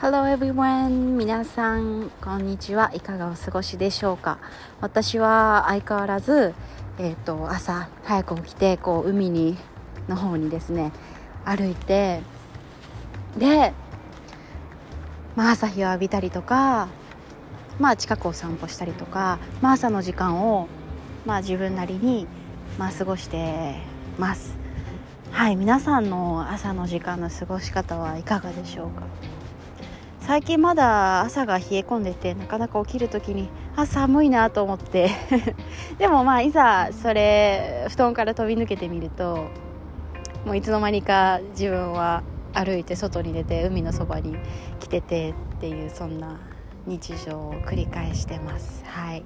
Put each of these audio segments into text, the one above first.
Hello everyone. 皆さんこんにちは。いかがお過ごしでしょうか？私は相変わらず、えーと、朝早く起きてこう海にの方にですね歩いてで、まあ、朝日を浴びたりとか、まあ、近くを散歩したりとか、まあ、朝の時間を、まあ、自分なりに、まあ、過ごしてます。はい皆さんの朝の時間の過ごし方はいかがでしょうか？最近まだ朝が冷え込んでてなかなか起きる時にあ寒いなと思って。でもまあいざそれ布団から飛び抜けてみるともういつの間にか自分は歩いて外に出て海のそばに来ててっていうそんな日常を繰り返してます。はい。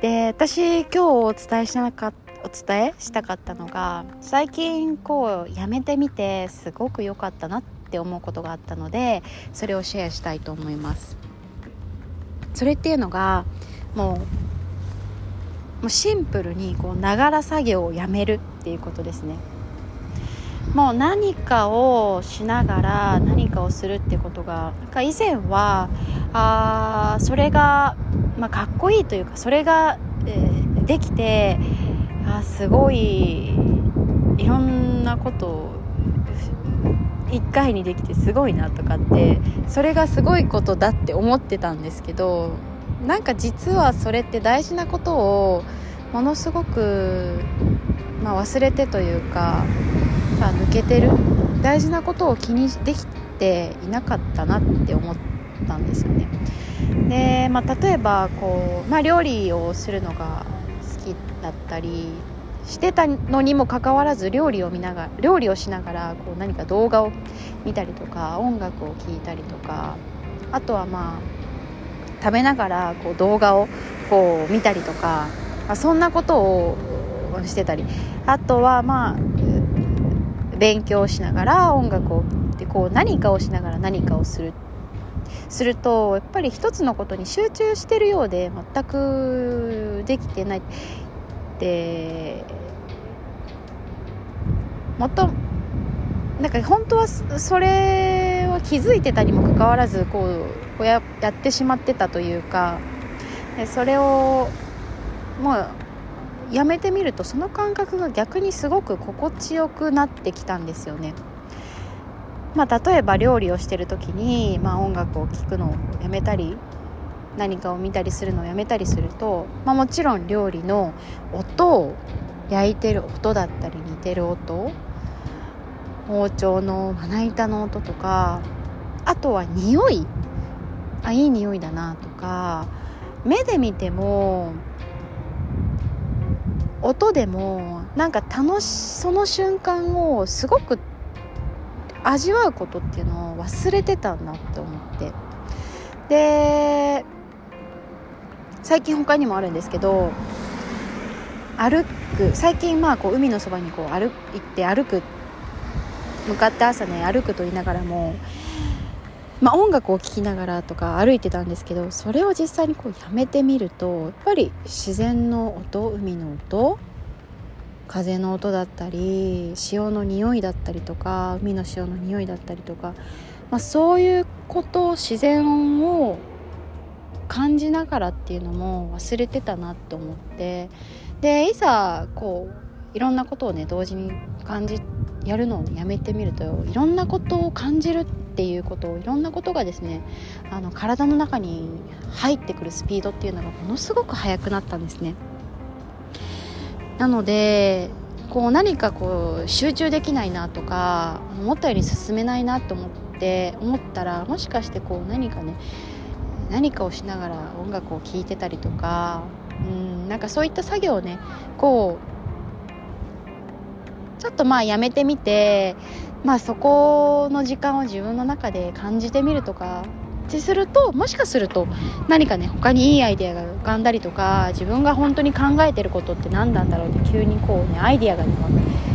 で私今日お伝えしなかったお伝えしたかったのが最近こうやめてみてすごく良かったなってって思うことがあったのでそれをシェアしたいと思います。それっていうのがもうもうシンプルにこうながら作業をやめるっていうことですね。もう何かをしながら何かをするってことがなんか以前はあそれが、まあ、かっこいいというかそれが、えー、できてあすごいいろんなことを1回にできてすごいなとかってそれがすごいことだって思ってたんですけどなんか実はそれって大事なことをものすごく、まあ、忘れてというか、まあ、抜けてる大事なことを気にできていなかったなって思ったんですよね。で、まあ、例えばこう、まあ、料理をするのが好きだったりしてたのにもかかわらず料理を見ながら料理をしながらこう何か動画を見たりとか音楽を聴いたりとかあとはまあ食べながらこう動画をこう見たりとか、まあ、そんなことをしてたり。あとはまあ勉強しながら音楽をでこう何かをしながら何かをする。するとやっぱり一つのことに集中してるようで全くできてない。ってもっとなんか本当はそれは気づいてたにもかかわらずこうややってしまってたというかそれをもうやめてみるとその感覚が逆にすごく心地よくなってきたんですよね。まあ、例えば料理をしてる時に、まあ、音楽を聴くのをやめたり何かを見たりするのをやめたりすると、まあ、もちろん料理の音を焼いてる音だったり煮てる音包丁のまな板の音とかあとは匂い。あいい匂いだなとか目で見ても音でもなんか楽しその瞬間をすごく味わうことっていうのを忘れてたなって思って。で最近他にもあるんですけど歩く最近まあこう海のそばにこう歩行って歩く向かって朝ね歩くと言いながらも、まあ、音楽を聴きながらとか歩いてたんですけどそれを実際にこうやめてみるとやっぱり自然の音海の音風の音だったり潮の匂いだったりとか海の潮の匂いだったりとか、まあ、そういうこと自然を感じながらっていうのも忘れてたなって思って。でいざこういろんなことをね同時に感じやるのをやめてみるといろんなことを感じるっていうことをいろんなことがですねあの体の中に入ってくるスピードっていうのがものすごく速くなったんですね。なのでこう何かこう集中できないなとか思ったより進めないなと思って思ったらもしかしてこう何かね何かをしながら音楽を聴いてたりとかうんなんかそういった作業をねこうちょっとまあやめてみてまあそこの時間を自分の中で感じてみるとかってするともしかすると何かね他にいいアイデアが浮かんだりとか自分が本当に考えてることって何なんだろうって急にこうねアイデアが、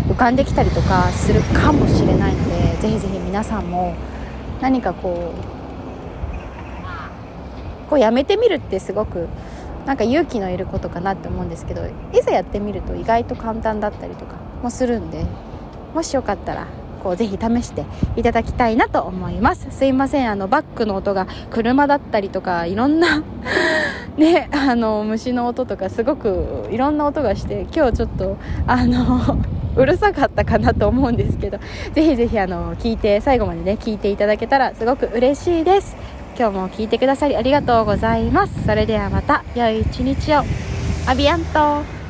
浮かんできたりとかするかもしれないのでぜひぜひ皆さんも何かこうこうやめてみるってすごくなんか勇気のいることかなって思うんですけどいざやってみると意外と簡単だったりとかもするんでもしよかったらこうぜひ試していただきたいなと思います。すいませんあのバックの音が車だったりとかいろんな ねあの虫の音とかすごくいろんな音がして今日ちょっとあの うるさかったかなと思うんですけどぜひぜひあの聞いて最後までね聞いていただけたらすごく嬉しいです。今日も聞いてくださりありがとうございます。それではまた良い一日を。アビアント。